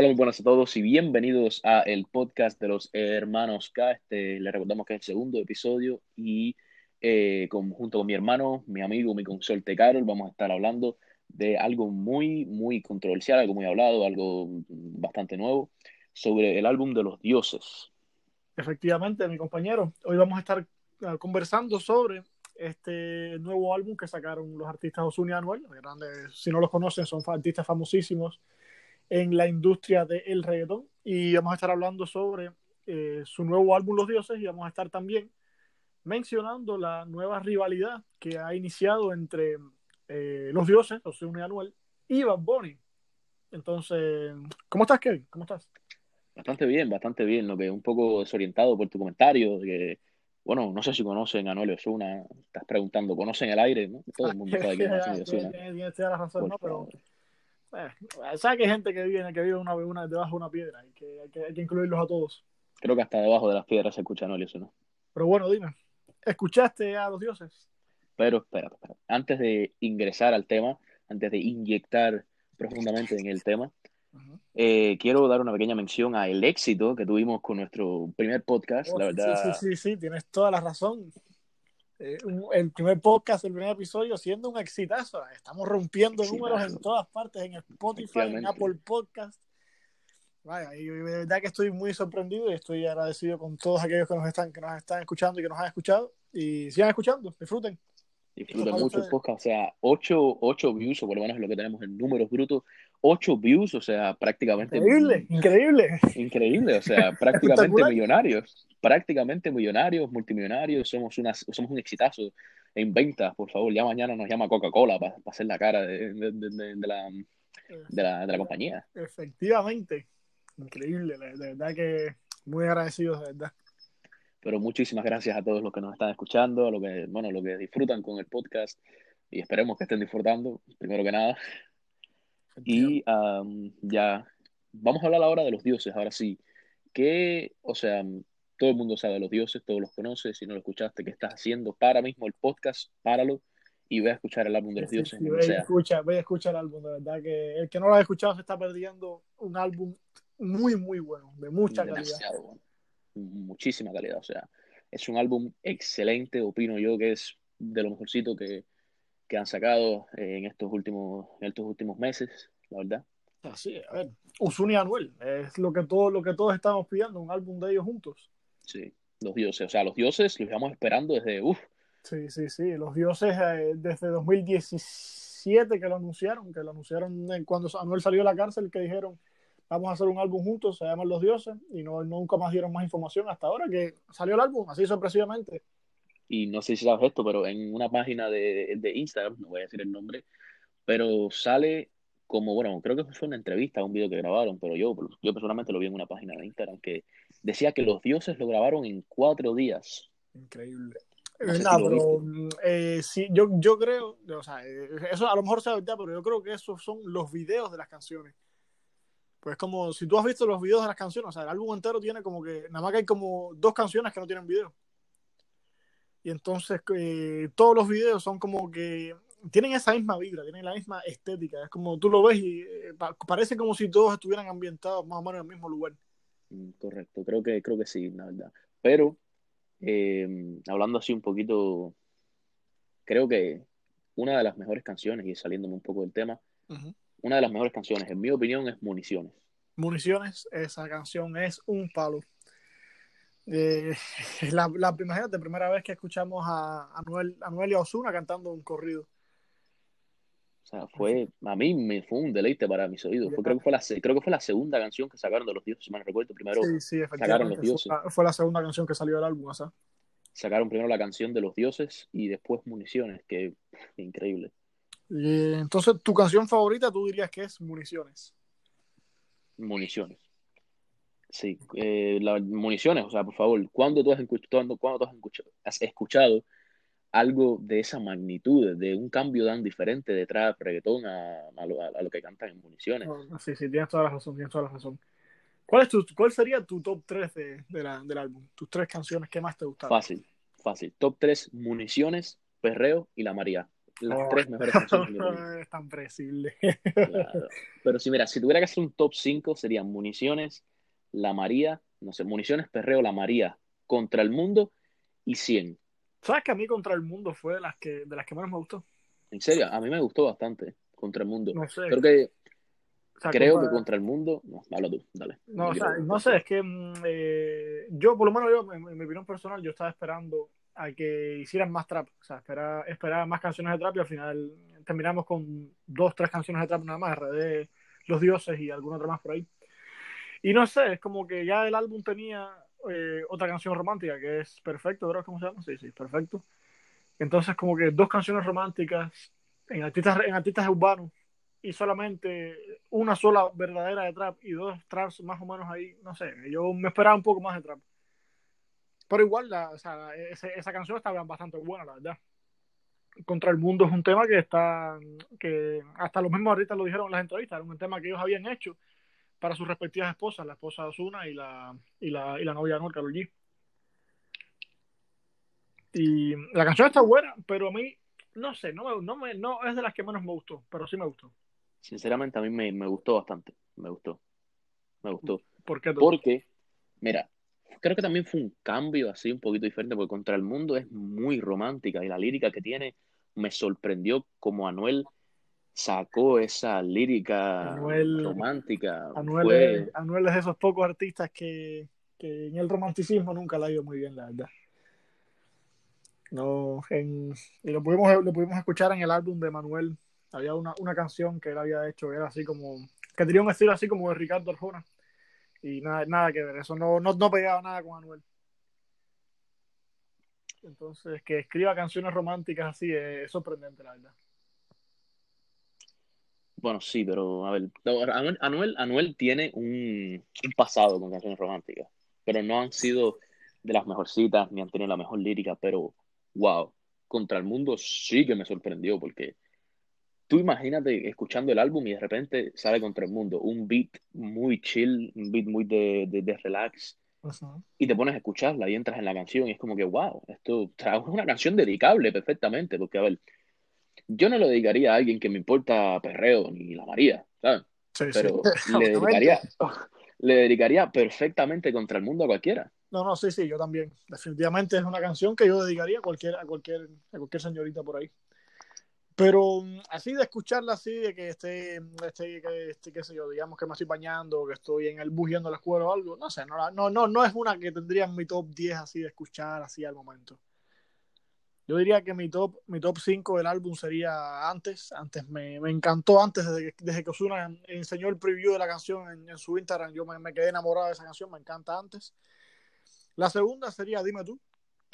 Hola, muy buenas a todos y bienvenidos a el podcast de los hermanos K. Este, les recordamos que es el segundo episodio y eh, junto con mi hermano, mi amigo, mi consorte Carol, vamos a estar hablando de algo muy, muy controversial, algo muy hablado, algo bastante nuevo, sobre el álbum de los dioses. Efectivamente, mi compañero, hoy vamos a estar ah, conversando sobre este nuevo álbum que sacaron los artistas Ozuna y Anuel. Si no los conocen, son artistas famosísimos en la industria del reggaetón. Y vamos a estar hablando sobre eh, su nuevo álbum Los Dioses y vamos a estar también mencionando la nueva rivalidad que ha iniciado entre eh, Los Dioses, Ozuna y Anuel, y Bad Bunny. Entonces, ¿cómo estás, Kevin? ¿Cómo estás? Bastante bien, bastante bien. Lo que un poco desorientado por tu comentario, que bueno, no sé si conocen a Noel Osuna, estás preguntando, ¿conocen el aire? ¿no? Todo el mundo sabe Osuna. La razón, ¿no? Pero, eh, ¿sabes que hay gente que vive, que vive una, una, debajo de una piedra? y que, hay, que, hay que incluirlos a todos. Creo que hasta debajo de las piedras se escucha Noel Osuna. Pero bueno, dime, ¿escuchaste a los dioses? Pero, espera, espera. Antes de ingresar al tema, antes de inyectar profundamente en el tema, eh, quiero dar una pequeña mención a el éxito que tuvimos con nuestro primer podcast, oh, la verdad. Sí, sí, sí, tienes toda la razón. Eh, el primer podcast, el primer episodio, siendo un exitazo. Estamos rompiendo números en todas partes, en Spotify, en Apple Podcast. Vaya, y de verdad que estoy muy sorprendido y estoy agradecido con todos aquellos que nos están, que nos están escuchando y que nos han escuchado. Y sigan escuchando, disfruten. Disfruten mucho el podcast, o sea, 8, 8 views, o por lo menos es lo que tenemos en números brutos, 8 views, o sea, prácticamente. Increíble, increíble. Increíble, o sea, prácticamente millonarios. Prácticamente millonarios, multimillonarios, somos, una, somos un exitazo en ventas, por favor. Ya mañana nos llama Coca-Cola para hacer la cara de, de, de, de la, la, la, compañía. Efectivamente, increíble, de verdad que muy agradecidos, de verdad. Pero muchísimas gracias a todos los que nos están escuchando, a los que, bueno, los que disfrutan con el podcast y esperemos que estén disfrutando, primero que nada. Y ya, vamos a hablar ahora de los dioses, ahora sí. Que, o sea, todo el mundo sabe de los dioses, todos los conoce. Si no lo escuchaste, ¿qué estás haciendo? Para mismo el podcast, páralo y ve a escuchar el álbum de los dioses. Sí, ve, a escuchar, ve a escuchar el álbum, de verdad que el que no lo ha escuchado se está perdiendo un álbum muy, muy bueno, de mucha calidad. Muchísima calidad, o sea, es un álbum excelente, opino yo que es de lo mejorcito que, que han sacado en estos últimos, en estos últimos meses, la verdad. Así, a ver, Usun y Anuel, es lo que, todo, lo que todos estamos pidiendo, un álbum de ellos juntos. Sí, los dioses, o sea, los dioses los íbamos esperando desde, uff. Sí, sí, sí, los dioses eh, desde 2017 que lo anunciaron, que lo anunciaron cuando Anuel salió de la cárcel, que dijeron, vamos a hacer un álbum juntos, se llama Los Dioses, y no, nunca más dieron más información hasta ahora que salió el álbum, así sorpresivamente y no sé si sabes esto, pero en una página de, de, Instagram, no voy a decir el nombre, pero sale como, bueno, creo que fue una entrevista, un video que grabaron, pero yo, yo personalmente lo vi en una página de Instagram que decía que los dioses lo grabaron en cuatro días. Increíble. No, pero eh, sí, yo, yo creo, o sea, eh, eso a lo mejor sea verdad, pero yo creo que esos son los videos de las canciones. Pues como si tú has visto los videos de las canciones, o sea, el álbum entero tiene como que, nada más que hay como dos canciones que no tienen video. Y entonces eh, todos los videos son como que tienen esa misma vibra, tienen la misma estética. Es como tú lo ves y eh, parece como si todos estuvieran ambientados más o menos en el mismo lugar. Mm, correcto, creo que, creo que sí, la verdad. Pero, em, hablando así un poquito, creo que una de las mejores canciones, y saliéndome un poco del tema, una de las mejores canciones, en mi opinión, es Municiones. Municiones, esa canción es un palo. Eh, la, la, imagínate, primera vez que escuchamos a Anuel, Anuel y a Osuna cantando un corrido. O sea, fue, a mí me fue un deleite para mis oídos. creo, que fue la, creo que fue la segunda canción que sacaron de los dioses, si me recuerdo. Primero sí, sí, sacaron los dioses. Fue, la segunda canción que salió del álbum, ¿sabes? Sacaron primero la canción de los dioses y después Municiones, que increíble. Y, entonces, ¿tu canción favorita tú dirías que es Municiones? Municiones. Sí, eh, las municiones, o sea, por favor, ¿cuándo tú has escuchado, cuando tú has escuchado, algo de esa magnitud, de un cambio tan diferente de trap, reggaetón a, a, lo, a, lo, que cantan en municiones? sí, sí, tienes toda la razón, tienes toda la razón. ¿Cuál, es tu, cuál sería tu top 3 de, de la, del álbum? Tus tres canciones que más te gustaron. Fácil, fácil. Top 3, municiones, perreo y la María. las Oh. tres mejores canciones de Municiones. es tan predecible. Claro. Pero si mira, si tuviera que hacer un top 5, serían Municiones, La María, no sé, Municiones, Perreo, La María, Contra el Mundo y 100. ¿Sabes que a mí Contra el Mundo fue de las que, de las que menos me gustó? En serio, a mí me gustó bastante Contra el Mundo. No sé. Creo que, O sea, creo contra- que Contra el Mundo, no, habla tú, dale. No, o sea, no sé, es que mm, eh, yo, por lo menos yo, en, en mi opinión personal, yo estaba esperando a que hicieran más trap, o sea, esperaba, esperaba más canciones de trap y al final terminamos con dos, tres canciones de trap nada más, RD, Los Dioses y alguna otra más por ahí. Y no sé, es como que ya el álbum tenía eh, otra canción romántica que es Perfecto, ¿verdad? ¿Cómo se llama? Sí, sí, Perfecto. Entonces, como que dos canciones románticas en artistas, en artistas urbanos y solamente una sola verdadera de trap y dos traps más o menos ahí, no sé, yo me esperaba un poco más de trap. Pero igual, la, o sea, ese- esa canción estaba bastante buena, la verdad. Contra el mundo es un tema que está, que hasta los mismos artistas lo dijeron en las entrevistas, era un tema que ellos habían hecho para sus respectivas esposas, la esposa de Ozuna y la, y la, y la novia de Anuel, Karol G. Y la canción está buena, pero a mí, no sé, no, me- no, me, no es de las que menos me gustó, pero sí me gustó. Sinceramente, a mí me, me gustó bastante. Me gustó. Me gustó. ¿Por qué? Porque, mira, creo que también fue un cambio así un poquito diferente, porque Contra el Mundo es muy romántica y la lírica que tiene me sorprendió como Anuel sacó esa lírica Anuel- romántica. Anuel, Fue- es, Anuel es de esos pocos artistas que, que en el romanticismo nunca le ha ido muy bien, la verdad. No, en- y lo pudimos, lo pudimos escuchar en el álbum de Manuel. Había una, una canción que él había hecho, que era así como, que tenía un estilo así como de Ricardo Arjona. Y nada, nada que ver, eso no, no, no pegaba nada con Anuel. Entonces, que escriba canciones románticas así es, es sorprendente, la verdad. Bueno, sí, pero a ver, Anuel, Anuel, Anuel tiene un, un pasado con canciones románticas, pero no han sido de las mejorcitas ni han tenido la mejor lírica, pero wow, Contra el Mundo sí que me sorprendió porque tú imagínate escuchando el álbum y de repente sale Contra el Mundo, un beat muy chill, un beat muy de, de, de relax, y te pones a escucharla y entras en la canción y es como que wow, esto es una canción dedicable perfectamente, porque a ver, yo no lo dedicaría a alguien que me importa perreo ni la María, ¿sabes? Sí, Pero sí. le dedicaría, le dedicaría perfectamente contra el mundo a cualquiera. No, no, sí, sí, yo también. Definitivamente es una canción que yo dedicaría a cualquier, a cualquier, a cualquier señorita por ahí. Pero mm, así de escucharla así, de que esté, esté, que esté, qué sé yo, digamos que me estoy bañando, que estoy en el bus yendo a la escuela o algo, no sé, no, la- no, no, no es una que tendría en mi top 10 así de escuchar así al momento. Yo diría que mi top, mi top 5 del álbum sería antes. Antes me, me encantó antes, desde que, desde que Ozuna enseñó el preview de la canción en, en su Instagram. Yo me, me quedé enamorado de esa canción, me encanta antes. La segunda sería Dime tú.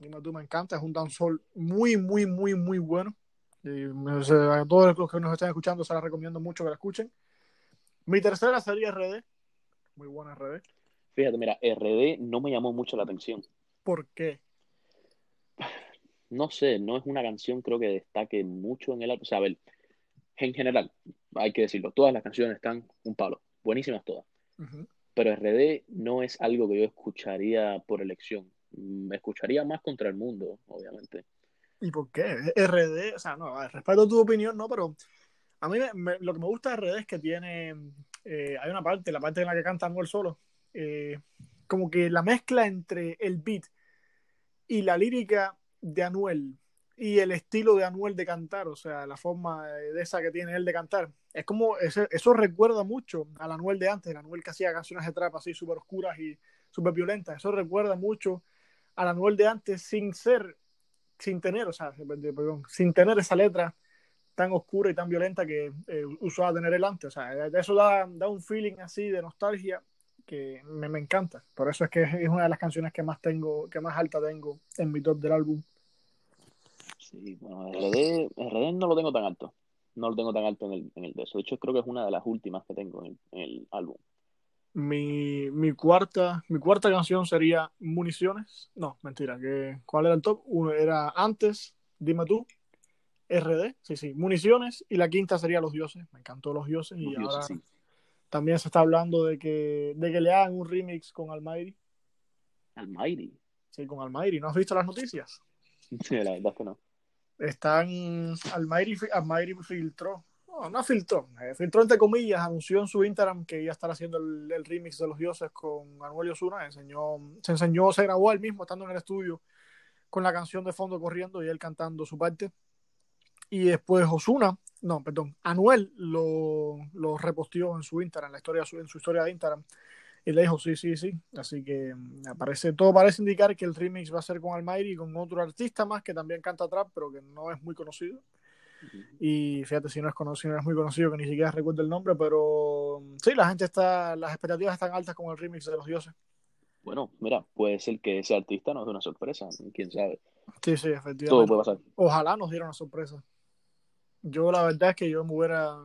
Dime tú me encanta, es un dancehall muy, muy, muy, muy bueno. Y a todos los que nos están escuchando se la recomiendo mucho que la escuchen. Mi tercera sería RD. Muy buena RD. Fíjate, mira, RD no me llamó mucho la atención. ¿Por qué? No sé, no es una canción creo que destaque mucho en el álbum. O sea, a ver, en general, hay que decirlo, todas las canciones están un palo, buenísimas todas. Pero RD no es algo que yo escucharía por elección. Me escucharía más contra el mundo, obviamente. ¿Y por qué? RD, o sea, no, respeto tu opinión, ¿no? Pero a mí me- me- lo que me gusta de RD es que tiene, eh, hay una parte, la parte en la que canta Anuel solo, eh, como que la mezcla entre el beat y la lírica de Anuel y el estilo de Anuel de cantar, o sea, la forma de esa que tiene él de cantar, es como, ese- eso recuerda mucho al Anuel de antes, el Anuel que hacía canciones de trap así súper oscuras y súper violentas, eso recuerda mucho al Anuel de antes sin ser sin tener, o sea, sin tener esa letra tan oscura y tan violenta que eh, usaba tener el antes. O sea, eso da, da un feeling así de nostalgia que me, me encanta. Por eso es que es una de las canciones que más tengo, que más alta tengo en mi top del álbum. Sí, bueno, RD, RD no lo tengo tan alto. No lo tengo tan alto en el, en el de eso. De hecho, creo que es una de las últimas que tengo en el, en el álbum. Mi, mi cuarta, mi cuarta canción sería Municiones. No, mentira, que ¿cuál era el top? Uno era antes, dime tú, RD, sí, sí, Municiones, y la quinta sería Los Dioses. Me encantó Los Dioses y Los dioses, ahora sí. También se está hablando de que, de que le hagan un remix con Almighty. Almighty. Sí, con Almighty. ¿No has visto las noticias? Sí, la verdad es que no. Están, Almighty, Almighty filtró, no, no filtró, eh, filtró entre comillas, anunció en su Instagram que iba a estar haciendo el, remix de los dioses con Manuel Osuna, enseñó, se enseñó, se grabó él mismo estando en el estudio con la canción de fondo corriendo y él cantando su parte. Y después Osuna, no, perdón, Anuel lo, lo reposteó en su Instagram, la historia, en su historia de Instagram. Y le dijo, sí, sí, sí. Así que mm, aparece, todo parece indicar que el remix va a ser con Almighty y con otro artista más que también canta trap, pero que no es muy conocido. Y fíjate si no es conocido, no es muy conocido, que ni siquiera recuerdo el nombre, pero mm, sí, la gente está, las expectativas están altas con el remix de los dioses. Bueno, mira, puede ser que ese artista nos dé una sorpresa, quién sabe. Sí, sí, efectivamente. Todo puede pasar. Ojalá nos diera una sorpresa. Yo la verdad es que yo me hubiera,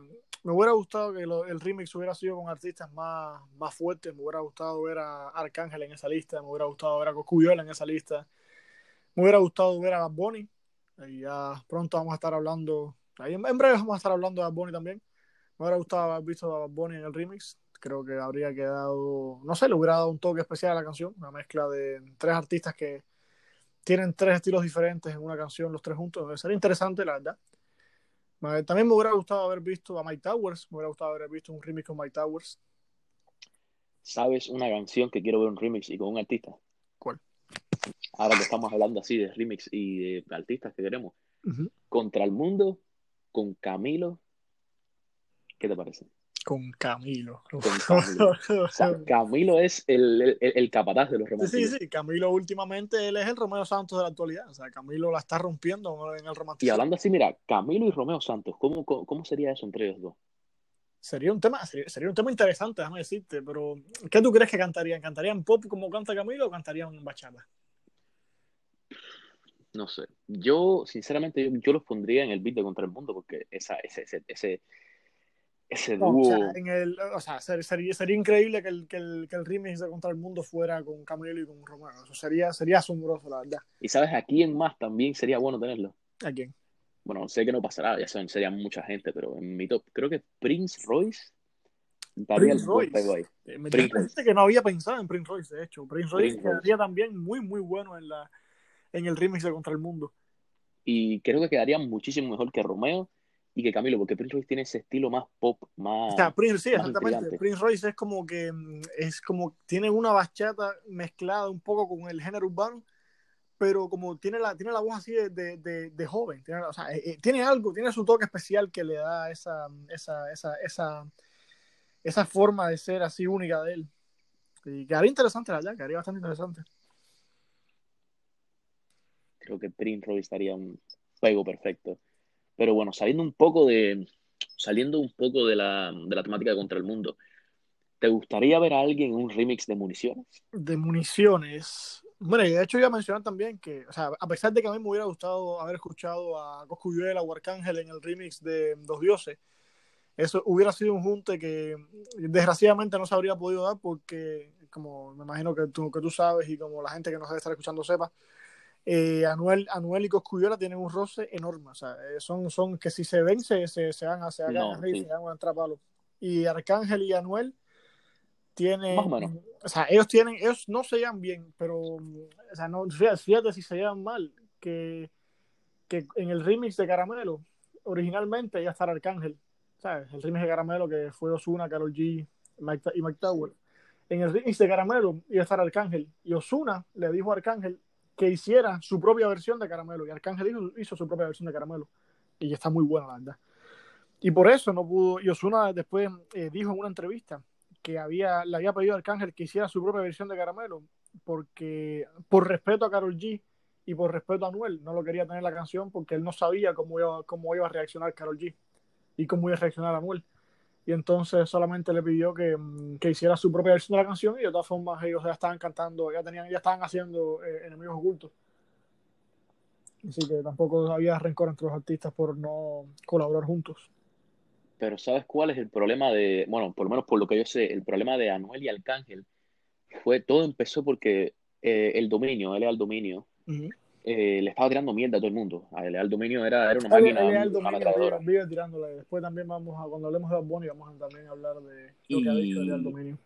me hubiera gustado que el remix hubiera sido con artistas más, más fuertes. Me hubiera gustado ver a Arcángel en esa lista. Me hubiera gustado ver a Coscuyola en esa lista. Me hubiera gustado ver a Bad Bunny. Y ya pronto vamos a estar hablando. Ahí en, breve vamos a estar hablando de Bad Bunny también. Me hubiera gustado haber visto a Bad Bunny en el remix. Creo que habría quedado. No sé, le hubiera dado un toque especial a la canción. Una mezcla de tres artistas que tienen tres estilos diferentes en una canción, los tres juntos. Sería interesante, la verdad. También me hubiera gustado haber visto a Mike Towers, me hubiera gustado haber visto un remix con Mike Towers. ¿Sabes una canción que quiero ver un remix y con un artista? ¿Cuál? Ahora que estamos hablando así de remix y de artistas que queremos. Contra el mundo, con Camilo. ¿Qué te parece? Con Camilo. Camilo. es el, el, capataz de los romanticismos. Sí, sí, Camilo últimamente él es el Romeo Santos de la actualidad. O sea, Camilo la está rompiendo en el romanticismo. Y hablando así, mira, Camilo y Romeo Santos, ¿cómo, cómo, sería eso entre ellos dos? Sería un tema, sería, un tema interesante, déjame decirte, pero ¿qué tú crees que cantarían? ¿Cantarían pop como canta Camilo o cantarían bachata? No sé. Yo, sinceramente, yo, los pondría en el beat de Contra el Mundo porque esa, ese, ese ese dúo. o sea, sería, sería, increíble que el, que, el, que el remix de Contra el Mundo fuera con Camilo y con Romano. Eso sería, sería asombroso, la verdad. ¿Y sabes a quién más también sería bueno tenerlo? ¿A quién? Bueno, sé que no pasará, ya saben, sería mucha gente, pero en mi top, creo que Prince Royce. Prince Royce. Eh, me Prince que no había pensado en Prince Royce, de hecho. Prince Royce quedaría también muy, muy bueno en, la, en el remix de Contra el Mundo. Y creo que quedaría muchísimo mejor que Romeo y que Camilo, porque Prince Royce tiene ese estilo más pop, más. O sea, Prince, sí, exactamente. Prince Royce es como que mm, es como tiene una bachata mezclada un poco con el género urbano, pero como tiene la, tiene la voz así de, de, de, joven, tiene, o sea, eh, eh, tiene algo, tiene su toque especial que le da esa, esa, esa, esa, esa forma de ser así única de él. Y quedaría interesante allá, quedaría bastante interesante. Creo que Prince Royce estaría un juego perfecto. Pero bueno, saliendo un poco de, saliendo un poco de la, de la temática contra el mundo, ¿te gustaría ver a alguien en un remix de municiones? De municiones. Bueno, y de hecho iba a mencionar también que, o sea, a pesar de que a mí me hubiera gustado haber escuchado a Coscuyuela o Arcángel en el remix de Dos Dioses, eso hubiera sido un junte que desgraciadamente no se habría podido dar porque, como me imagino que tú, que tú sabes y como la gente que nos debe estar escuchando sepa, eh, Anuel, Anuel y Coscuyola tienen un roce enorme. O sea, eh, son, son que si se ven, se, se, se van a se no, se van a entrar Y Arcángel y Anuel tienen. O, sea, ellos tienen, ellos no se llevan bien, pero o sea, no, fíjate, si se llevan mal, que, que en el remix de Caramelo, originalmente iba a estar Arcángel. ¿Sabes? El remix de Caramelo que fue Osuna, Carol G Mike, y Mike Tower. En el remix de Caramelo iba a estar Arcángel. Y Osuna le dijo a Arcángel que hiciera su propia versión de Caramelo. Y Arcángel hizo, su propia versión de Caramelo. Y está muy buena, la verdad. Y por eso no pudo. Y Osuna después eh, dijo en una entrevista que había, le había pedido a Arcángel que hiciera su propia versión de Caramelo, porque por respeto a Carol G y por respeto a Anuel, no lo quería tener la canción porque él no sabía cómo iba, cómo iba a reaccionar Carol G y cómo iba a reaccionar Anuel y entonces solamente le pidió que, mm, que, hiciera su propia versión de la canción y de todas formas ellos ya estaban cantando, ya tenían, ya estaban haciendo eh, enemigos ocultos. Así que tampoco había rencor entre los artistas por no colaborar juntos. Pero ¿sabes cuál es el problema de, bueno, por lo menos por lo que yo sé, el problema de Anuel y Arcángel fue, todo empezó porque eh, el dominio, él era el dominio, eh, le estaba tirando mierda a todo el mundo. El dominio era, era una máquina. El, dominio vive, tirándole. Después también vamos a, cuando hablemos de Bad vamos a también hablar de lo que ha dicho el dominio.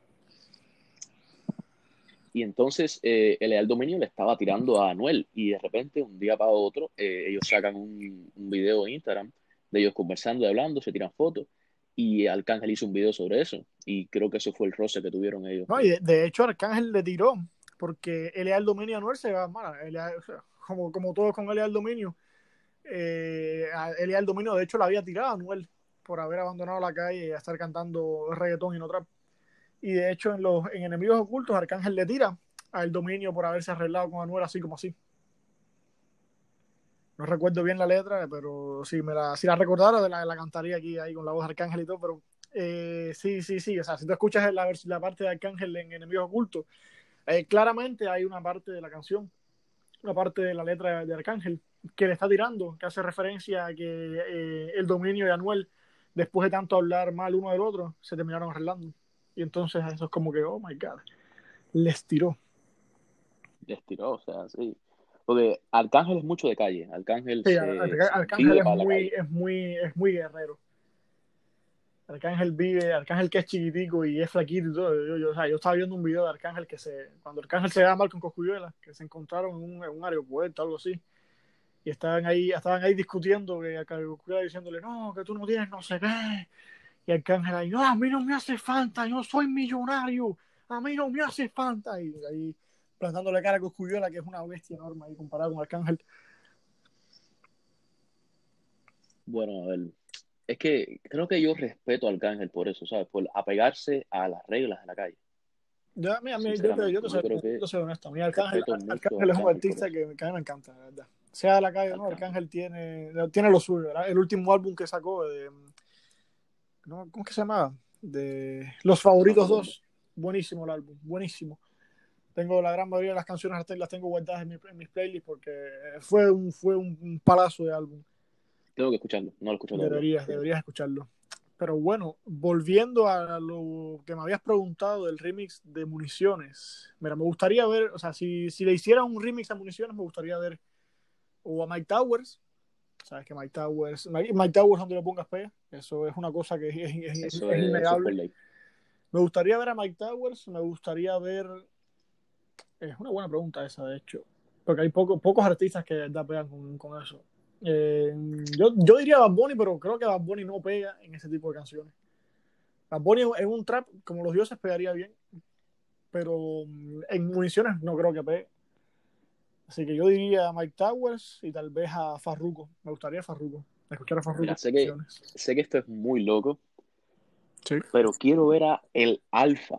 Y entonces eh, el Leal Dominio le estaba tirando a Anuel y de repente, un día para otro, eh, ellos sacan un, un, video en Instagram de ellos conversando y hablando, se tiran fotos y Arcángel hizo un video sobre eso y creo que eso fue el roce que tuvieron ellos. No, y de, de hecho Arcángel le tiró porque el Leal Dominio a Anuel se va mal, como, como todos con el Leal Dominio. Eh, el Leal Dominio de hecho la había tirado a Anuel por haber abandonado la calle y estar cantando reggaetón y no trap. Y de hecho, en los en Enemigos Ocultos, Arcángel le tira al dominio por haberse arreglado con Anuel así como así. No recuerdo bien la letra, pero sí, me la, si la recordara, la, la cantaría aquí ahí con la voz de Arcángel y todo, pero eh, sí, sí, sí. O sea, si tú escuchas la, la parte de Arcángel en Enemigos Ocultos, eh, claramente hay una parte de la canción, una parte de la letra de Arcángel que le está tirando, que hace referencia a que eh, el dominio de Anuel, después de tanto hablar mal uno del otro, se terminaron arreglando. Y entonces eso es como que, oh my God, les tiró. Les tiró, o sea, sí. Porque Arcángel es mucho de calle. Arcángel, sí, se, Arcángel es muy, es, muy, es muy guerrero. Arcángel vive, Arcángel que es chiquitico y es flaquito y todo. Yo, yo, o sea, yo estaba viendo un video de Arcángel que se, cuando Arcángel se va mal con Coscuyuela, que se encontraron en un, en un aeropuerto, algo así. Y estaban ahí, estaban ahí discutiendo, que Coscuyuela diciéndole, no, que tú no tienes no sé qué y Arcángel ahí, no, a mí no me hace falta, yo soy millonario, a mí no me hace falta. Y ahí plantándole cara a Coscuyuela, que es una bestia enorme ahí comparado con Arcángel. Bueno, a ver, es que creo que yo respeto a Arcángel por eso, ¿sabes? Por apegarse a las reglas de la calle. Ya, mira, mira, yo, te, yo, te soy, yo, yo soy honesto. Mira, Arcángel, Arcángel es un artista que, que, a mí me encanta, la verdad. Sea de la calle o no, Arcángel tiene, tiene lo suyo, ¿verdad? El último álbum que sacó de ¿no? ¿cómo es que se llamaba? De Los Favoritos 2. Buenísimo el álbum, buenísimo. Tengo la gran mayoría de las canciones las tengo guardadas en, mi, en mis playlists porque fue un, fue un palazo de álbum. Tengo que escucharlo, no lo escucho Deberías, deberías escucharlo. Pero bueno, volviendo a lo que me habías preguntado del remix de Municiones. Mira, me gustaría ver, o sea, si, si le hiciera un remix a Municiones, me gustaría ver o a Mike Towers, Sabes que Mike Towers, Mike, Towers donde lo pongas pega, eso es una cosa que es, es, es, es innegable. Me gustaría ver a Mike Towers, me gustaría ver. Es una buena pregunta esa, de hecho. Porque hay poco, pocos artistas que da pegan con, con eso. Eh, yo, yo diría Bad Bunny, pero creo que Bad Bunny no pega en ese tipo de canciones. Bad Bunny en un trap, como los dioses, pegaría bien. Pero en municiones no creo que pegue. Así que yo diría a Mike Towers y tal vez a Farruko. Me gustaría Farruko. Escuchar a Farruko. Mira, sé, que, sé que esto es muy loco. Sí. Pero quiero ver a el Alfa.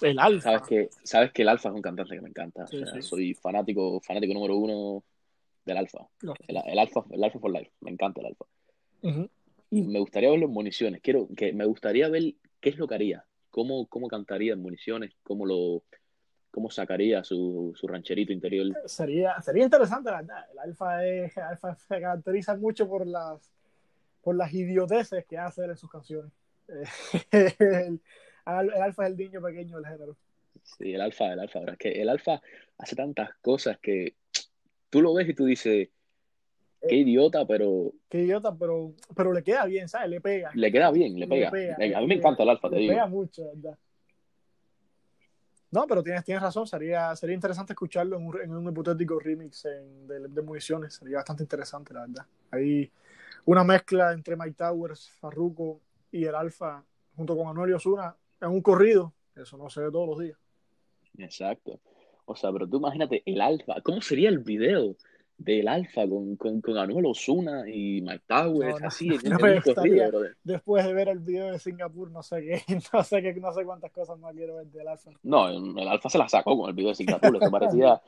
El Alfa. Sabes que, sabes que el Alfa es un cantante que me encanta. Sí, o sea, sí. Soy fanático, fanático número uno del Alfa. No. El, el, Alfa. el Alfa for Life. Me encanta el Alfa. Uh -huh. Y me gustaría verlo en municiones. Quiero que me gustaría ver qué es lo que haría. Cómo, cómo cantaría en municiones. Cómo lo cómo sacaría su, su, rancherito interior. Sería, sería interesante, la verdad. El alfa, es, el alfa se caracteriza mucho por las, por las idioteces que hace en sus canciones. el, el, alfa es el niño pequeño del género. Sí, el alfa, el alfa. Es que el alfa hace tantas cosas que tú lo ves y tú dices, qué idiota, pero. Qué idiota, pero, pero le queda bien, ¿sabes? Le pega. Le queda bien, le pega. Le pega a mí me encanta el alfa, te le digo. Le pega mucho, ¿verdad? No, pero tienes, tienes razón, sería, sería interesante escucharlo en un, en un hipotético remix en, de, de, municiones, sería bastante interesante, la verdad. Hay una mezcla entre Mike Towers, Farruko y el Alfa, junto con Anuel y Osuna, en un corrido, eso no se ve todos los días. Exacto. O sea, pero tú imagínate el Alfa, ¿cómo sería el video? del Alfa con, con, con Anuel Osuna y Mike Towers, no, no, así, no, no corrido, después de ver el video de Singapur, no sé qué, no sé qué, no sé cuántas cosas más quiero ver del Alfa. No, el Alfa se la sacó con el video de Singapur, eso parecía,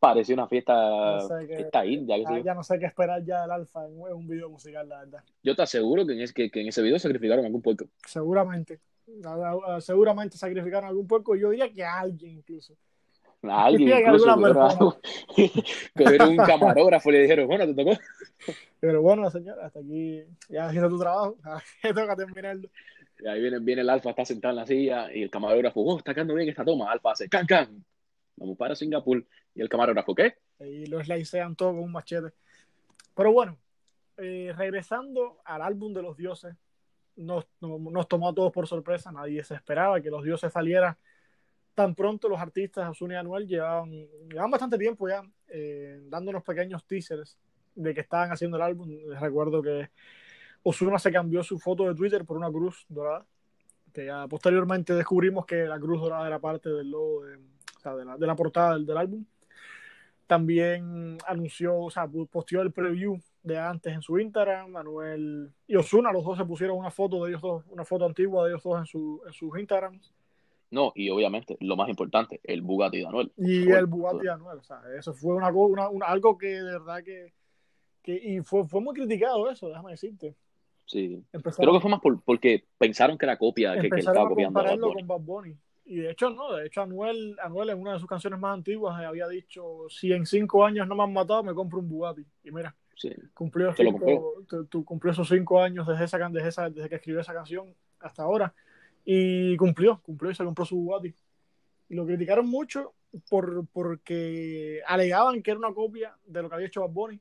parecía una fiesta, sé qué, fiesta india. Ya, ya, no sé qué esperar ya del Alfa en un video musical, la verdad. Yo te aseguro que en, ese, que, que en ese video sacrificaron algún puerco. Seguramente, seguramente sacrificaron algún puerco, yo diría que a alguien incluso. A alguien incluso cogieron un camarógrafo le dijeron, bueno, te tocó. Pero bueno, señora, hasta aquí ya haciendo tu trabajo, toca terminarlo. Y ahí viene, viene el alfa, está sentado en la silla y el camarógrafo, oh, está quedando bien esta toma. Alfa hace can, can. Vamos para Singapur. Y el camarógrafo, ¿qué? Y lo slicean todo con un machete. Pero bueno, eh, regresando al álbum de los dioses, nos, nos, nos tomó a todos por sorpresa. Nadie se esperaba que los dioses salieran tan pronto los artistas Osuna y Anuel llevaban, llevaban bastante tiempo ya eh, dándonos pequeños teasers de que estaban haciendo el álbum. Les recuerdo que Osuna se cambió su foto de Twitter por una cruz dorada, que ya posteriormente descubrimos que la cruz dorada era parte del logo de, o sea, de, la, de la, portada del, del, álbum. También anunció, o sea, posteó el preview de antes en su Instagram. Manuel y Osuna, los dos se pusieron una foto de ellos dos, una foto antigua de ellos dos en, su, en sus Instagrams. No, y obviamente, lo más importante, el Bugatti de Anuel. Y el Bugatti de Anuel, o sea, eso fue una, una, una, algo que de verdad que, que y fue, fue muy criticado eso, déjame decirte. Sí. Empezaron, Creo que fue más por, porque pensaron que era copia, que, que estaba copiando a compararlo con Bad Bunny. Y de hecho, no, de hecho, Anuel, Anuel en una de sus canciones más antiguas había dicho: Si en cinco años no me han matado, me compro un Bugatti. Y mira, sí. cumplió, cinco, tu, tu, cumplió esos cinco años desde, esa, desde, esa, desde que escribió esa canción hasta ahora. Y cumplió, cumplió y se compró su Bugatti. Y lo criticaron mucho por, porque alegaban que era una copia de lo que había hecho Bad Bunny.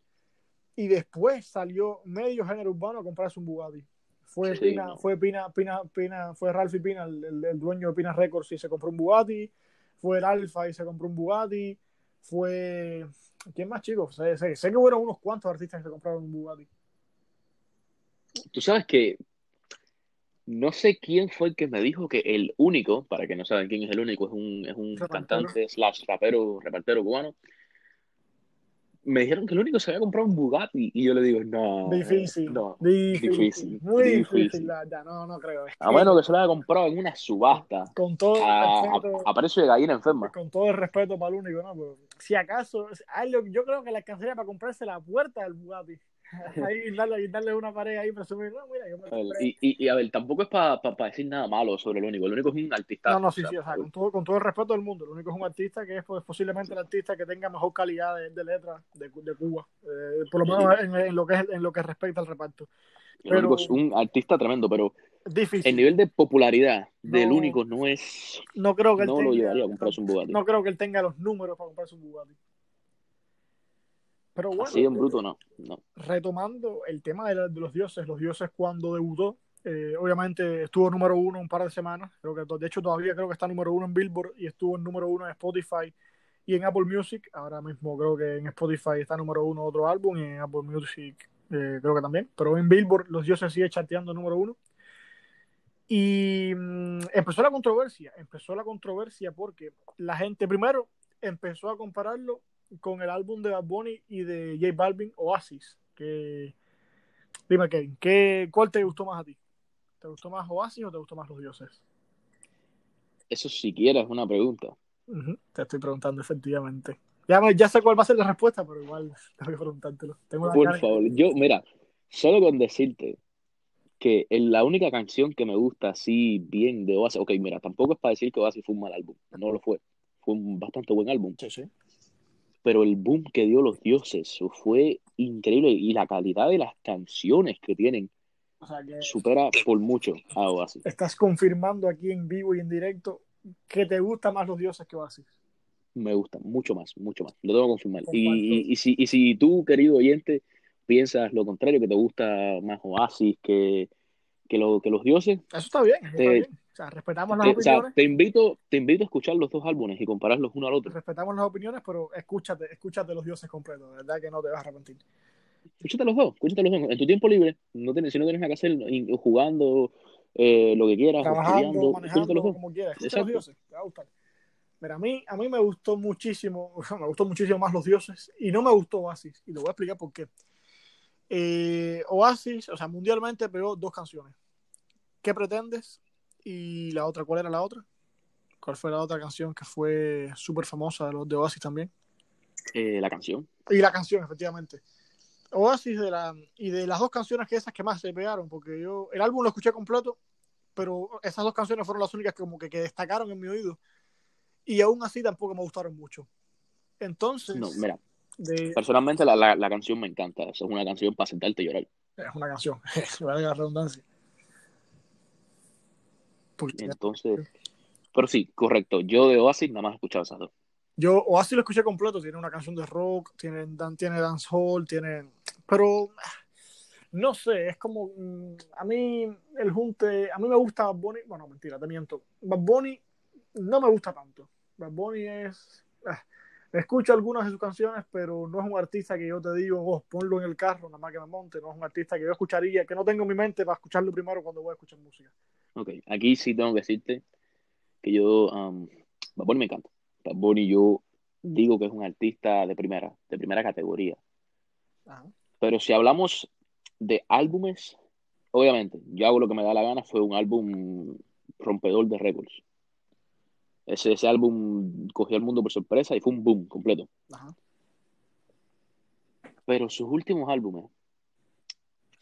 Y después salió medio género urbano a comprarse un Bugatti. Fue, sí, Pina, no. fue Pina, Pina, Pina, fue Ralphie Pina, el, el, el, dueño de Pina Records, y se compró un Bugatti. Fue el Alfa y se compró un Bugatti. Fue. ¿Quién más, chicos? Sé, sé, sé que hubo unos cuantos artistas que se compraron un Bugatti. Tú sabes que no sé quién fue el que me dijo que el único, para que no saben quién es el único, es un, es un cantante slash rapero, repartero cubano. Me dijeron que el único se había comprado un Bugatti y yo le digo, no. Difícil. No, difícil. difícil muy difícil, difícil la verdad. No, no creo. A menos que se lo haya comprado en una subasta. Con todo a, respeto, a, a, precio de gallina enferma. Con todo el respeto para el único, ¿no? Pero si acaso, yo creo que le alcanzaría para comprarse la puerta del Bugatti. ahí darle, darle una pared ahí presumir no, mira, yo me y, y, y, a ver tampoco es para pa, pa decir nada malo sobre el único el único es un artista no no sí o sea, sí o sea con todo, con todo el respeto del mundo el único es un artista que es pues, posiblemente el artista que tenga mejor calidad de, de letra de, de Cuba eh, por lo menos en, en, lo que es, en lo que respecta al reparto. Pero, único es un artista tremendo pero difícil. el nivel de popularidad no, del único no es no creo que no él lo tenga, llevaría a comprarse un Bugatti. no creo que él tenga los números para comprarse un Bugatti pero bueno, Así en bruto no, no. Retomando el tema de, la, de, los dioses, los dioses cuando debutó, eh, obviamente estuvo número uno un par de semanas, creo que de hecho todavía creo que está número uno en Billboard y estuvo en número uno en Spotify y en Apple Music. Ahora mismo creo que en Spotify está número uno otro álbum y en Apple Music eh, creo que también. Pero en Billboard los dioses sigue chateando número uno. Y mmm, empezó la controversia, empezó la controversia porque la gente primero empezó a compararlo con el álbum de Bad Bunny y de J Balvin, Oasis. Que... Dime, Kevin, ¿qué, ¿cuál te gustó más a ti? ¿Te gustó más Oasis o te gustó más Los Dioses? Eso siquiera es una pregunta. Uh -huh. Te estoy preguntando, efectivamente. Ya, ya, sé cuál va a ser la respuesta, pero igual tengo que preguntártelo. Tengo Por favor, yo, mira, solo con decirte que en la única canción que me gusta así bien de Oasis, ok, mira, tampoco es para decir que Oasis fue un mal álbum, no lo fue, fue un bastante buen álbum. Sí, sí pero el boom que dio los dioses fue increíble y la calidad de las canciones que tienen o sea que supera por mucho a Oasis. Estás confirmando aquí en vivo y en directo que te gustan más los dioses que Oasis. Me gustan, mucho más, mucho más. Lo tengo que confirmar. Y, y, y, si, y si tú, querido oyente, piensas lo contrario, que te gusta más Oasis que, que, lo, que los dioses. Eso está bien, eso te, está bien. O sea, respetamos las te, opiniones. O sea, te, invito, te invito a escuchar los dos álbumes y compararlos uno al otro. Respetamos las opiniones, pero escúchate, escúchate los dioses completos, de verdad que no te vas a arrepentir. Escúchate los dos, escúchate los dos. En tu tiempo libre, no tienes, si no tienes nada que hacer, jugando, eh, lo que quieras, trabajando, manejando, los dos. como quieras. Escucha los dioses, te va a gustar. Pero a mí, a mí me gustó muchísimo, me gustó muchísimo más los dioses y no me gustó Oasis. Y lo voy a explicar por qué. Eh, Oasis, o sea, mundialmente pegó dos canciones. ¿Qué pretendes? Y la otra, ¿cuál era la otra? ¿Cuál fue la otra canción que fue súper famosa de los de Oasis también? Eh, la canción. Y la canción, efectivamente. Oasis de la, y de las dos canciones que esas que más se pegaron, porque yo el álbum lo escuché completo, pero esas dos canciones fueron las únicas que como que, que destacaron en mi oído. Y aún así tampoco me gustaron mucho. Entonces... No, mira. De... Personalmente la, la, la, canción me encanta. Es una canción para sentarte y llorar. Es una canción, vale la redundancia. Porque... Entonces, pero sí, correcto. Yo de Oasis nada más he escuchado esas dos. Yo Oasis lo escuché completo, tiene una canción de rock, tiene, tiene dancehall, tiene... Pero, no sé, es como... A mí el junte... A mí me gusta Bad Bunny... Bueno, mentira, te miento. Bad Bunny no me gusta tanto. Bad Bunny es... Ah, escucho algunas de sus canciones, pero no es un artista que yo te digo, oh, ponlo en el carro, nada más que me monte. No es un artista que yo escucharía, que no tengo en mi mente para escucharlo primero cuando voy a escuchar música. Ok, aquí sí tengo que decirte que yo, um, Bad Bunny me encanta. Bad Bunny yo digo que es un artista de primera, de primera categoría. Pero si hablamos de álbumes, obviamente, yo hago lo que me da la gana, fue un álbum rompedor de récords. Ese, ese álbum cogió al mundo por sorpresa y fue un boom completo. Pero sus últimos álbumes,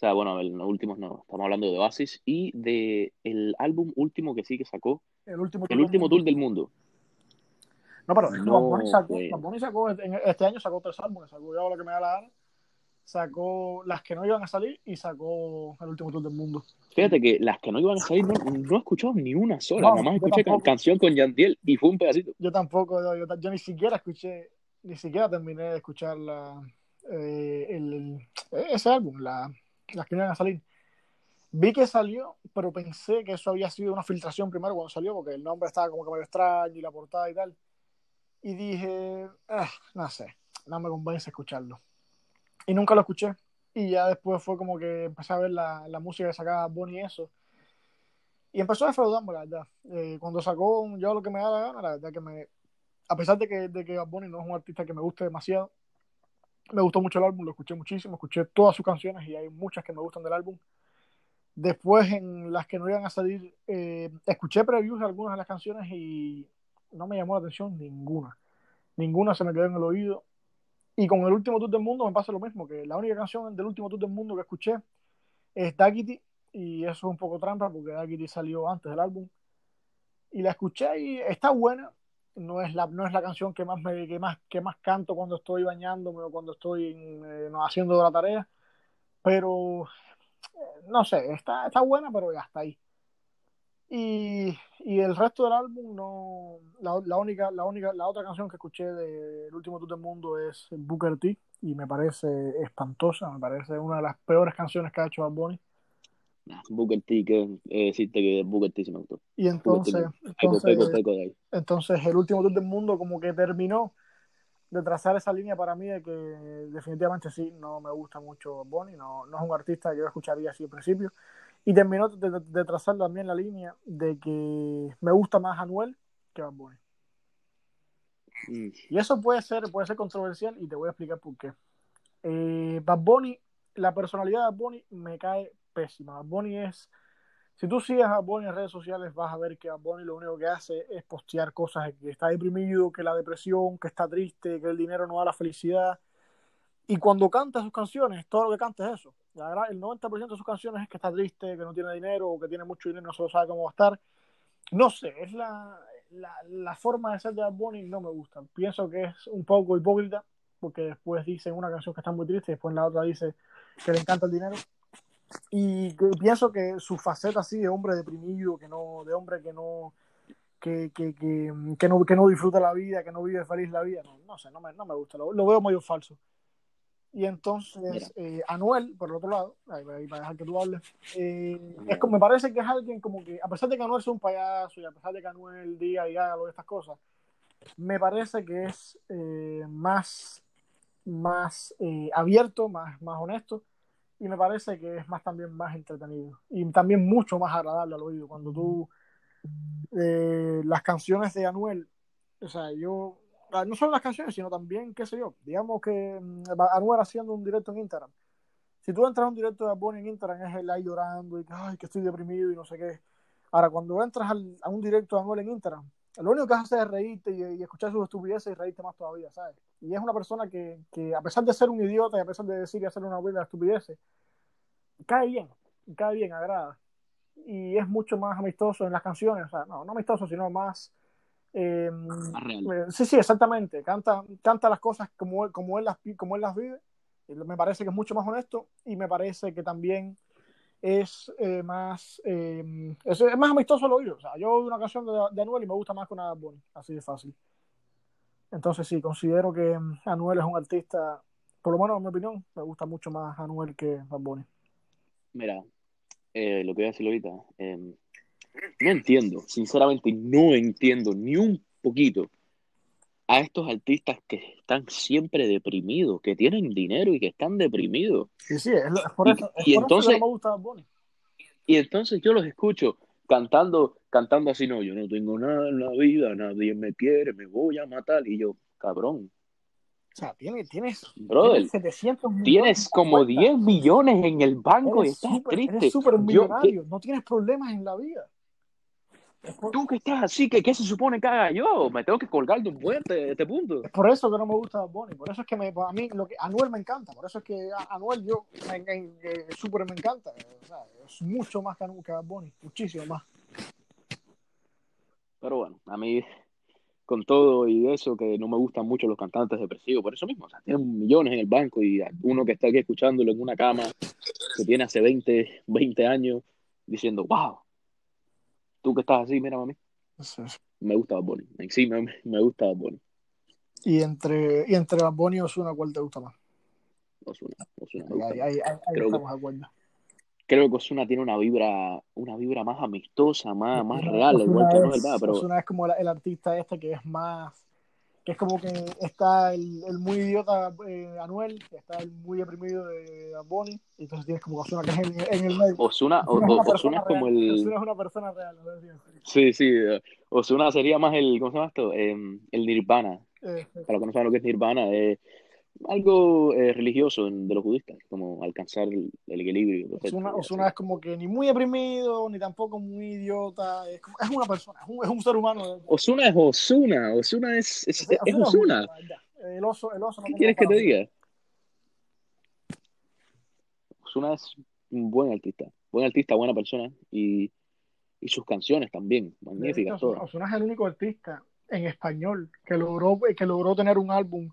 sea, bueno, los últimos no, estamos hablando de Oasis y de el álbum último que sí que sacó, el último, el último tour del mundo. No, pero no, sacó, sacó, este año sacó tres álbumes, sacó ya lo que me da la gana sacó las que no iban a salir y sacó el último tour del mundo. Fíjate que las que no iban a salir no, no he escuchado ni una sola, nada más escuché canción con Yandiel y fue un pedacito. Yo tampoco, yo, yo, ni siquiera escuché, ni siquiera terminé de escuchar la, eh, el, ese álbum, la, las que iban a salir. Vi que salió, pero pensé que eso había sido una filtración primero cuando salió, porque el nombre estaba como que medio extraño y la portada y tal. Y dije, ah, no sé, no me convence escucharlo y nunca lo escuché. Y ya después fue como que empecé a ver la, la música que sacaba Bonnie y eso. Y empezó a defraudarme, la verdad. Eh, cuando sacó Yo lo que me da la gana, la verdad que me. A pesar de que, de que Bonnie no es un artista que me guste demasiado, me gustó mucho el álbum, lo escuché muchísimo, escuché todas sus canciones y hay muchas que me gustan del álbum. Después, en las que no iban a salir, eh, escuché previews de algunas de las canciones y no me llamó la atención ninguna. Ninguna se me quedó en el oído. Y con el último tour del mundo me pasa lo mismo, que la única canción del último tour del mundo que escuché es Daggity, y eso es un poco trampa porque Daggity salió antes del álbum. Y la escuché y está buena, no es la, no es la canción que más, me, que, más, que más canto cuando estoy bañándome o cuando estoy eh, haciendo la tarea, pero eh, no sé, está, está buena, pero ya está ahí. Y, y, el resto del álbum no la, la, única la única la otra canción que escuché del último tour del mundo es Booker T y me parece espantosa me parece una de las peores canciones que ha hecho Bad Bunny Booker T que eh, decirte que Booker T sí me gustó y entonces entonces, entonces el último tour del mundo como que terminó de trazar esa línea para mí de que definitivamente sí no me gusta mucho Bunny no, no es un artista que yo escucharía así al principio y terminó de, trazar también la línea de que me gusta más Anuel que Bad Bunny. Mm. Y eso puede ser, puede ser controversial y te voy a explicar por qué. Eh, Bad Bunny, la personalidad de Bad Bunny me cae pésima. Bad es. Si tú sigues a Bunny en redes sociales, vas a ver que Bad Bunny lo único que hace es postear cosas que está deprimido, que la depresión, que está triste, que el dinero no da la felicidad. Y cuando canta sus canciones, todo lo que canta es eso. el 90% de sus canciones es que está triste, que no tiene dinero o que tiene mucho dinero y no solo sabe cómo gastar. No sé, es la, la, la, forma de ser de Bunny no me gusta. Pienso que es un poco hipócrita porque después dice una canción que está muy triste y después en la otra dice que le encanta el dinero. Y pienso que su faceta así de hombre deprimido, que no, de hombre que no, que, que, que, que, no, que no disfruta la vida, que no vive feliz la vida, no, no sé, no me, no me gusta, lo, lo veo medio falso. Y entonces, eh, Anuel, por el otro lado, ahí, para dejar que tú hables, eh, es como, me parece que es alguien como que, a pesar de que Anuel es un payaso y a pesar de que Anuel diga y haga lo de estas cosas, me parece que es eh, más, más abierto, más, más honesto y me parece que es más también más entretenido y también mucho más agradable al oído. Cuando tú, las canciones de Anuel, o sea, yo Ah, no solo las canciones, sino también, qué sé yo, digamos que mm, Anuel haciendo un directo en Instagram. Si tú entras a un directo de Bonnie en Instagram, es él ahí llorando y ay, que estoy deprimido y no sé qué. Ahora, cuando entras a un directo de Anuel en Instagram, lo único que hace es reírte y, escuchar sus estupideces y reírte más todavía, ¿sabes? Y es una persona que, que, a pesar de ser un idiota y a pesar de decir y hacer una buena estupideces, cae bien, cae bien, agrada. Y es mucho más amistoso en las canciones, o sea, no, no amistoso, sino más Em, eh, sí, sí, exactamente. Canta, canta las cosas como, como, él las, como él las vive. Me parece que es mucho más honesto y me parece que también es eh, más em, es, más amistoso el oído. O sea, yo una canción de, de, Anuel y me gusta más que una Bad Así de fácil. Entonces sí, considero que em, Anuel es un artista, por lo menos en mi opinión, me gusta mucho más Anuel que Bad Bunny. Mira, eh, lo que voy a decir ahorita, no entiendo, sinceramente no entiendo ni un poquito a estos artistas que están siempre deprimidos, que tienen dinero y que están deprimidos. Sí, sí, es, por eso, y, entonces, me gusta Y entonces yo los escucho cantando, cantando así, no, yo no tengo nada en la vida, nadie me quiere, me voy a matar. Y yo, cabrón. O sea, tienes, tienes, Brother, tienes, como 10 millones en el banco y estás triste. Eres súper millonario, no tienes problemas en la vida. Tú que estás así, ¿qué, ¿qué se supone que haga yo? Me tengo que colgar de un puente este punto. Es por eso que no me gusta Bonnie, por eso es que me, a mí lo que, Anuel me encanta, por eso es que Anuel yo me, súper me encanta. es mucho más que, que Bonnie, muchísimo más. Pero bueno, a mí con todo y eso que no me gustan mucho los cantantes depresivos, por eso mismo, o sea, tienen millones en el banco y uno que está aquí escuchándolo en una cama que tiene hace 20, 20 años diciendo, wow, tú que estás así, mira, mami. Me gusta Bad Bunny. Sí, me, me gusta Bad Bunny. ¿Y entre, y entre Bad Bunny y Osuna, cuál te gusta más? Osuna. Osuna me gusta ahí, ahí, creo estamos que, de acuerdo. Creo que Osuna tiene una vibra, una vibra más amistosa, más, más real, igual que no es verdad, pero... Osuna es como el artista este que es más que es como que está el, el muy idiota eh, Anuel, que está el muy deprimido de Bonnie, y entonces tienes como Osuna que es en, en el medio. Osuna, Osuna, es, como el... Osuna es una persona real, Sí, sí, Osuna sería más el, ¿cómo se llama esto? Eh, el Nirvana. Eh, Para los que no saben lo que es Nirvana, es algo eh, religioso de los budistas, como alcanzar el, equilibrio. Osuna, es como que ni muy deprimido, ni tampoco muy idiota, es, como, es una persona, es un, es un, ser humano. Osuna es Osuna, Osuna es, es, es Osuna. El oso, el oso ¿Qué quieres que te diga? Osuna es un buen artista, buen artista, buena persona, y, y sus canciones también, magníficas todas. Osuna es el único artista en español que logró, que logró tener un álbum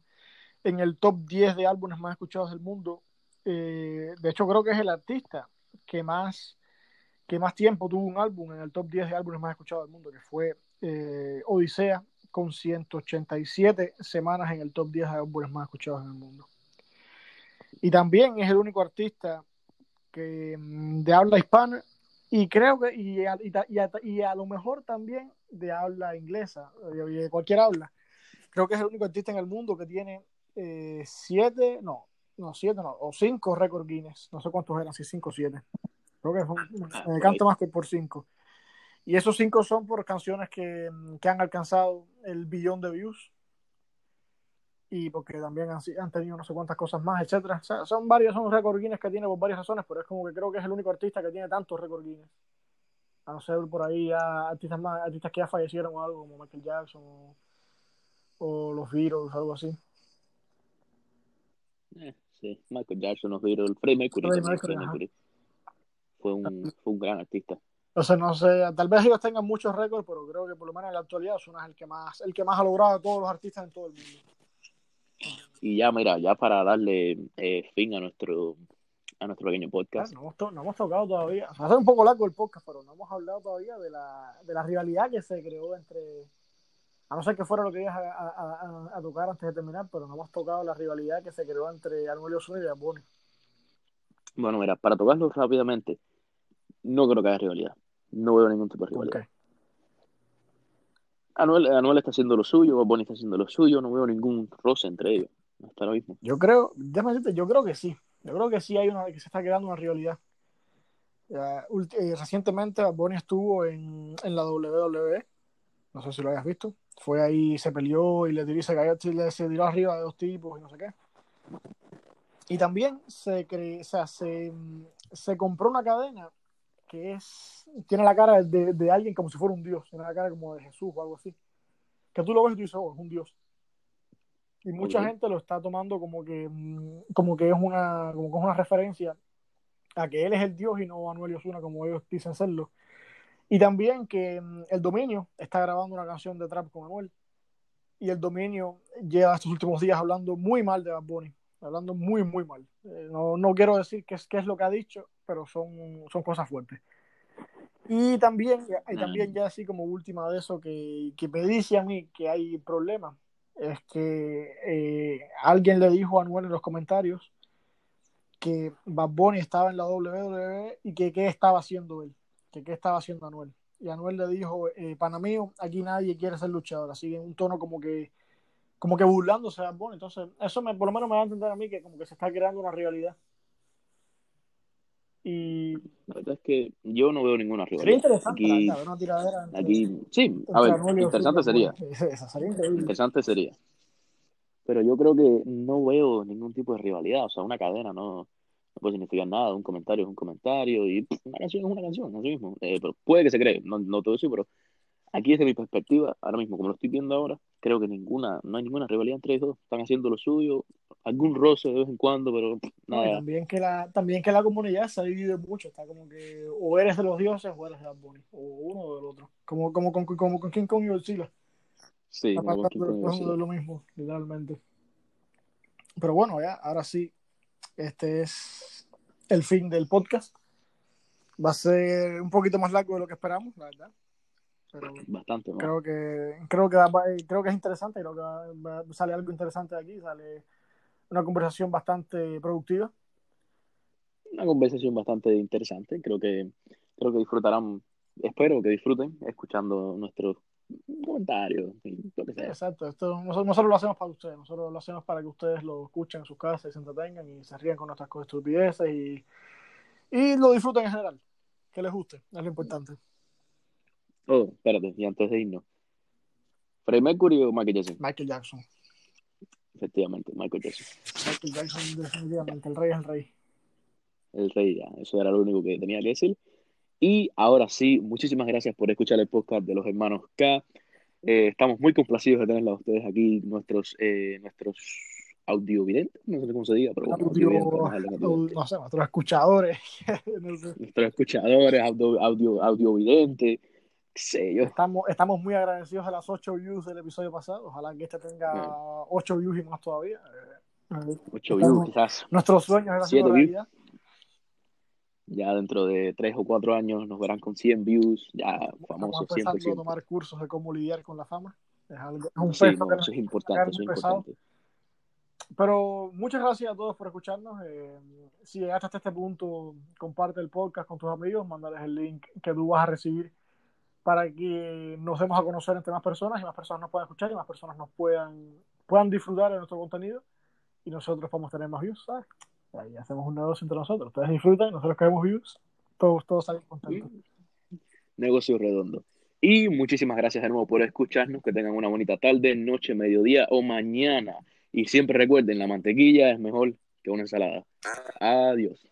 en el top 10 de álbumes más escuchados del mundo. Eh, de hecho, creo que es el artista que más, que más tiempo tuvo un álbum en el top 10 de álbumes más escuchados del mundo, que fue eh, Odisea, con 187 semanas en el top 10 de álbumes más escuchados en el mundo. Y también es el único artista que, mm, de habla hispana y creo que, y a, y, a, lo mejor también de habla inglesa, de cualquier habla. Creo que es el único artista en el mundo que tiene eh, siete, no, no, siete, no, o cinco récord Guinness, no sé cuántos eran, si cinco o siete. Creo que me canto más que por cinco. Y esos cinco son por canciones que, que han alcanzado el billón de views. Y porque también han, han, tenido no sé cuántas cosas más, etcétera. son varios, son récord Guinness que tiene por varias razones, pero es como que creo que es el único artista que tiene tantos récord Guinness. A no ser por ahí a artistas más, artistas que ya fallecieron o algo, como Michael Jackson o, o los Beatles, algo así. Eh, sí, Michael Jackson nos dio el Freddie Mercury. Fue, un, fue un gran artista. O sea, no sé, tal vez ellos tengan muchos récords, pero creo que por lo menos en la actualidad Osuna es el que más, el que más ha logrado a todos los artistas en todo el mundo. Y ya, mira, ya para darle eh, fin a nuestro a nuestro pequeño podcast. no, hemos no, hemos tocado todavía, hace un poco largo el podcast, pero no hemos hablado todavía de la, de la rivalidad que se creó entre a no ser que fuera lo que ibas a, tocar antes de terminar, pero no hemos tocado la rivalidad que se creó entre Anuel Osuna y Bad Bueno, mira, para tocarlo rápidamente, no creo que haya rivalidad. No veo ningún tipo de rivalidad. Anuel, está haciendo lo suyo, Bad está haciendo lo suyo, no veo ningún roce entre ellos hasta ahora mismo. Yo creo, déjame decirte, yo creo que sí. Yo creo que sí hay una que se está creando una rivalidad. Eh, recientemente Bad estuvo en, en la WWE no sé si lo hayas visto. Fue ahí, se peleó y le tiró, se cayó, se tiró arriba de dos tipos y no sé qué. Y también se, cre... o sea, se, se, compró una cadena que es tiene la cara de, de, alguien como si fuera un dios, tiene la cara como de Jesús o algo así. Que tú lo ves y tú dices, oh, es un dios. Y mucha gente lo está tomando como que, como que es una, como que es una referencia a que él es el dios y no Manuel Osuna como ellos dicen serlo. Y también que mm, el dominio está grabando una canción de trap con Manuel. Y el dominio lleva estos últimos días hablando muy mal de Bad Bunny. Hablando muy, muy mal. Eh, no, no, quiero decir qué es, qué es lo que ha dicho, pero son, son cosas fuertes. Y también, y también ya así como última de eso que, que me dice a mí que hay problema, es que eh, alguien le dijo a Anuel en los comentarios que Bad Bunny estaba en la WWE y que qué estaba haciendo él que qué estaba haciendo Anuel. y Anuel le dijo, eh, pana mío, aquí nadie quiere ser luchador, así en un tono como que como que burlándose de Bad Entonces, eso me, por lo menos me va a entender a mí que como que se está creando una rivalidad. Y la verdad es que yo no veo ninguna rivalidad. Sería interesante, aquí, una tiradera. aquí, sí, a ver, interesante sería. sería interesante sería. Pero yo creo que no veo ningún tipo de rivalidad. O sea, una cadena no, no puede significar nada. Un comentario es un comentario y una canción es una canción, así mismo. Eh, pero puede que se cree, no, no todo eso, pero aquí desde mi perspectiva, ahora mismo, como lo estoy viendo ahora, creo que ninguna, no hay ninguna rivalidad entre ellos dos. Están haciendo lo suyo, algún roce de vez en cuando, pero nada. también que la, también que la comunidad se ha dividido mucho, está como que o eres de los dioses o eres de Bad o uno o del otro. Como, como, como, como con King Kong y Godzilla. Sí, como con King Kong lo mismo, literalmente. Pero bueno, ya, ahora sí, este es el fin del podcast. Va a ser un poquito más largo de lo que esperamos, la verdad. Bastante creo que creo que creo que es interesante creo que sale algo interesante de aquí sale una conversación bastante productiva. Una conversación bastante interesante creo que creo que disfrutarán espero que disfruten escuchando nuestros comentarios lo que sea. exacto esto nosotros, lo hacemos para ustedes nosotros lo hacemos para que ustedes lo escuchen en sus casas y se entretengan y se rían con nuestras estupideces y y lo disfruten en general que les guste es lo importante Oh, espérate, y antes de irnos. ¿Freddie Mercury o Michael Jackson? Michael Jackson. Efectivamente, Michael Jackson. Michael Jackson, definitivamente. El rey es el rey. El rey, ya. Eso era lo único que tenía que decir. Y ahora sí, muchísimas gracias por escuchar el podcast de los hermanos K. Eh, estamos muy complacidos de tenerlos a ustedes aquí, nuestros, eh, nuestros audiovidentes, no sé cómo se diga, pero bueno, audio, no sé, nuestros escuchadores. Nuestros escuchadores, audio, audio, audiovidentes Estamos, estamos muy agradecidos de las 8 views del episodio pasado. Ojalá que este tenga 8 views y más todavía. 8 views, quizás. Nuestros sueños era 7 views. Ya dentro de 3 o 4 años nos verán con 100 views, ya famosos Estamos empezando a tomar cursos de cómo lidiar con la fama. Es, algo, un sí, no, eso es importante, eso es importante. Pero muchas gracias a todos por escucharnos. Eh, si llegaste hasta este punto, comparte el podcast con tus amigos, mándales el link que tú vas a recibir para que nos demos a conocer entre más personas y más personas nos puedan escuchar y más personas nos puedan, puedan disfrutar de nuestro contenido y nosotros podemos tener más views, ¿sabes? Ahí hacemos un negocio entre nosotros. Ustedes disfrutan, nosotros queremos views, todos, todos salimos contentos. Negocio redondo. Y muchísimas gracias de nuevo por escucharnos. Que tengan una bonita tarde, noche, mediodía o mañana. Y siempre recuerden, la mantequilla es mejor que una ensalada. Adiós.